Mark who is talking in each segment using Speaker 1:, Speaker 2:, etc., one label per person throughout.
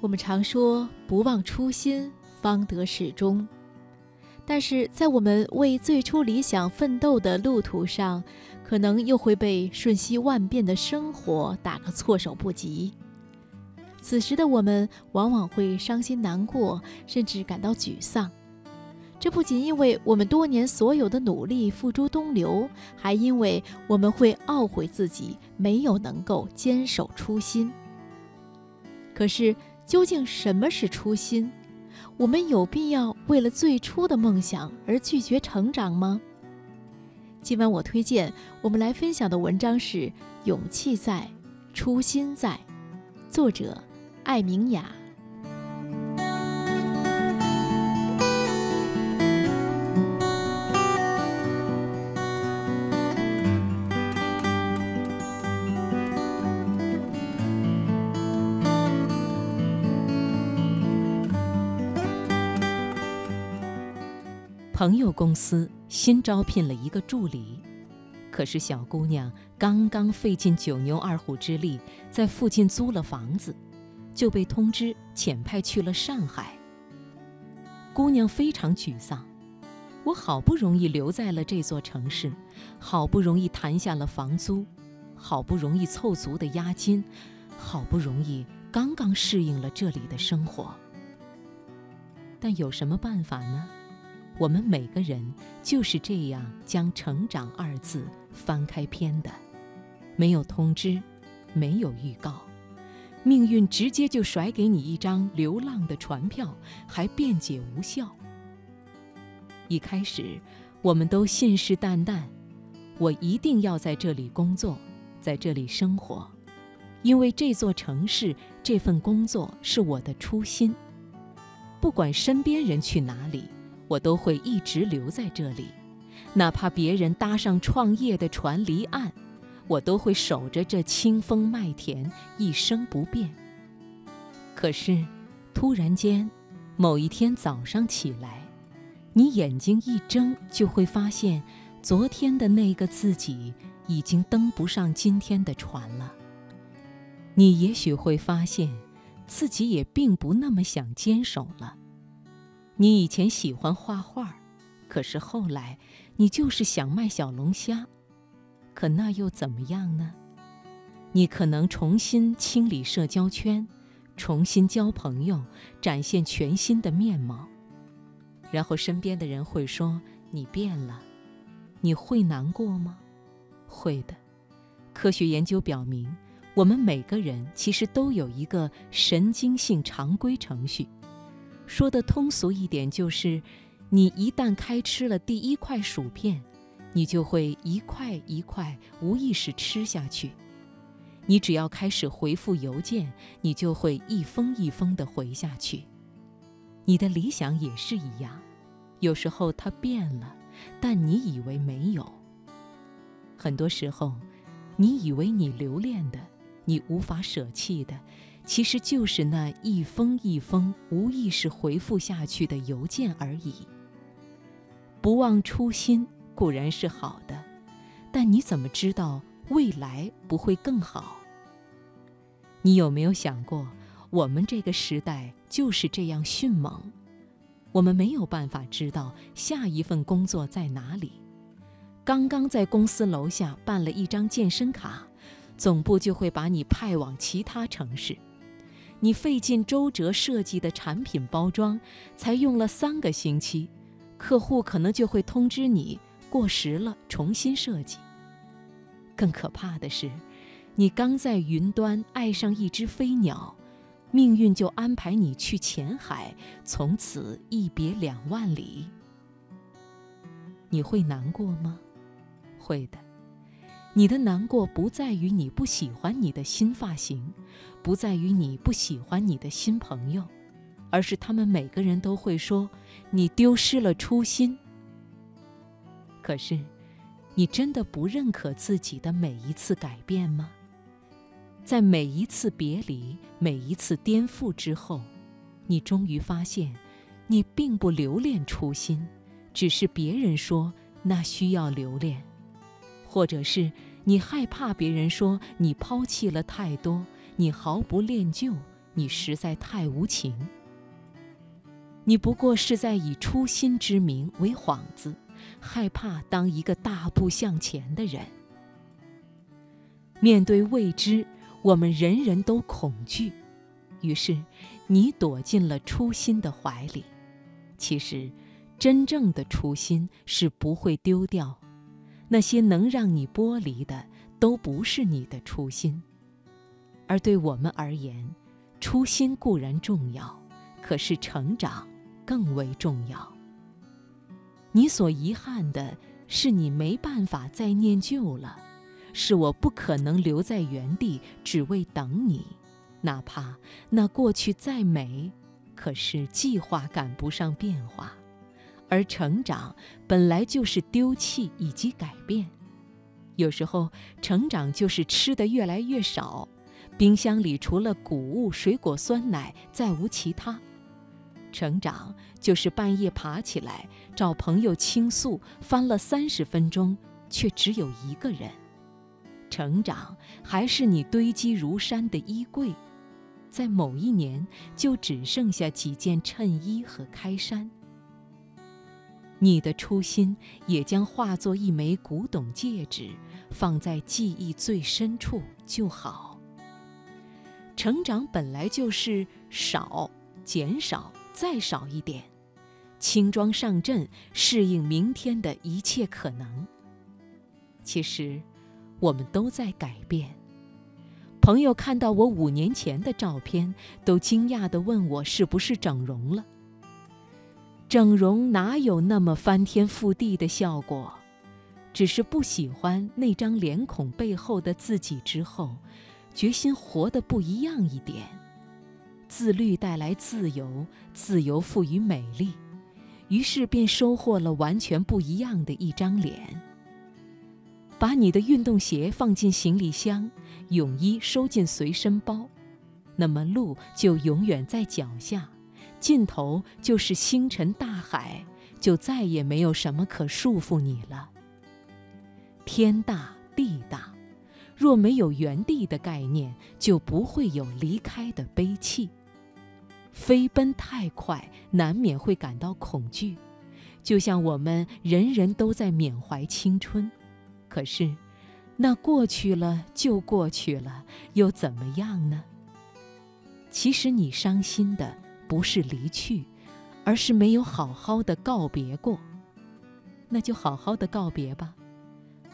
Speaker 1: 我们常说“不忘初心，方得始终”，但是在我们为最初理想奋斗的路途上，可能又会被瞬息万变的生活打个措手不及。此时的我们往往会伤心难过，甚至感到沮丧。这不仅因为我们多年所有的努力付诸东流，还因为我们会懊悔自己没有能够坚守初心。可是，究竟什么是初心？我们有必要为了最初的梦想而拒绝成长吗？今晚我推荐我们来分享的文章是《勇气在，初心在》，作者艾明雅。
Speaker 2: 朋友公司新招聘了一个助理，可是小姑娘刚刚费尽九牛二虎之力在附近租了房子，就被通知遣派去了上海。姑娘非常沮丧，我好不容易留在了这座城市，好不容易谈下了房租，好不容易凑足的押金，好不容易刚刚适应了这里的生活，但有什么办法呢？我们每个人就是这样将“成长”二字翻开篇的，没有通知，没有预告，命运直接就甩给你一张流浪的船票，还辩解无效。一开始，我们都信誓旦旦：“我一定要在这里工作，在这里生活，因为这座城市、这份工作是我的初心。不管身边人去哪里。”我都会一直留在这里，哪怕别人搭上创业的船离岸，我都会守着这清风麦田一生不变。可是，突然间，某一天早上起来，你眼睛一睁，就会发现，昨天的那个自己已经登不上今天的船了。你也许会发现，自己也并不那么想坚守了。你以前喜欢画画，可是后来你就是想卖小龙虾，可那又怎么样呢？你可能重新清理社交圈，重新交朋友，展现全新的面貌，然后身边的人会说你变了，你会难过吗？会的。科学研究表明，我们每个人其实都有一个神经性常规程序。说的通俗一点，就是，你一旦开吃了第一块薯片，你就会一块一块无意识吃下去；你只要开始回复邮件，你就会一封一封的回下去。你的理想也是一样，有时候它变了，但你以为没有。很多时候，你以为你留恋的，你无法舍弃的。其实就是那一封一封无意识回复下去的邮件而已。不忘初心固然是好的，但你怎么知道未来不会更好？你有没有想过，我们这个时代就是这样迅猛，我们没有办法知道下一份工作在哪里。刚刚在公司楼下办了一张健身卡，总部就会把你派往其他城市。你费尽周折设计的产品包装，才用了三个星期，客户可能就会通知你过时了，重新设计。更可怕的是，你刚在云端爱上一只飞鸟，命运就安排你去前海，从此一别两万里。你会难过吗？会的。你的难过不在于你不喜欢你的新发型，不在于你不喜欢你的新朋友，而是他们每个人都会说你丢失了初心。可是，你真的不认可自己的每一次改变吗？在每一次别离、每一次颠覆之后，你终于发现，你并不留恋初心，只是别人说那需要留恋。或者是你害怕别人说你抛弃了太多，你毫不恋旧，你实在太无情。你不过是在以初心之名为幌子，害怕当一个大步向前的人。面对未知，我们人人都恐惧，于是你躲进了初心的怀里。其实，真正的初心是不会丢掉，那些能让你剥离的，都不是你的初心。而对我们而言，初心固然重要，可是成长。更为重要。你所遗憾的是，你没办法再念旧了，是我不可能留在原地只为等你，哪怕那过去再美，可是计划赶不上变化，而成长本来就是丢弃以及改变。有时候，成长就是吃的越来越少，冰箱里除了谷物、水果、酸奶，再无其他。成长就是半夜爬起来找朋友倾诉，翻了三十分钟，却只有一个人。成长还是你堆积如山的衣柜，在某一年就只剩下几件衬衣和开衫。你的初心也将化作一枚古董戒指，放在记忆最深处就好。成长本来就是少，减少。再少一点，轻装上阵，适应明天的一切可能。其实，我们都在改变。朋友看到我五年前的照片，都惊讶地问我是不是整容了。整容哪有那么翻天覆地的效果？只是不喜欢那张脸孔背后的自己之后，决心活得不一样一点。自律带来自由，自由赋予美丽，于是便收获了完全不一样的一张脸。把你的运动鞋放进行李箱，泳衣收进随身包，那么路就永远在脚下，尽头就是星辰大海，就再也没有什么可束缚你了。天大地大，若没有原地的概念，就不会有离开的悲戚。飞奔太快，难免会感到恐惧，就像我们人人都在缅怀青春。可是，那过去了就过去了，又怎么样呢？其实你伤心的不是离去，而是没有好好的告别过。那就好好的告别吧。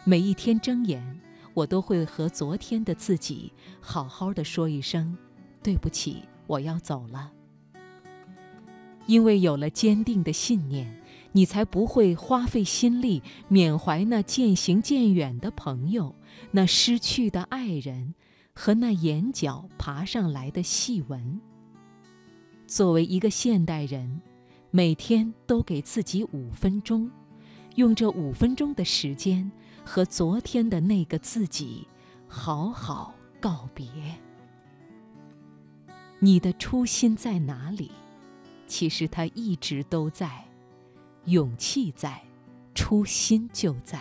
Speaker 2: 每一天睁眼，我都会和昨天的自己好好的说一声：“对不起，我要走了。”因为有了坚定的信念，你才不会花费心力缅怀那渐行渐远的朋友、那失去的爱人和那眼角爬上来的细纹。作为一个现代人，每天都给自己五分钟，用这五分钟的时间和昨天的那个自己好好告别。你的初心在哪里？其实他一直都在，勇气在，初心就在。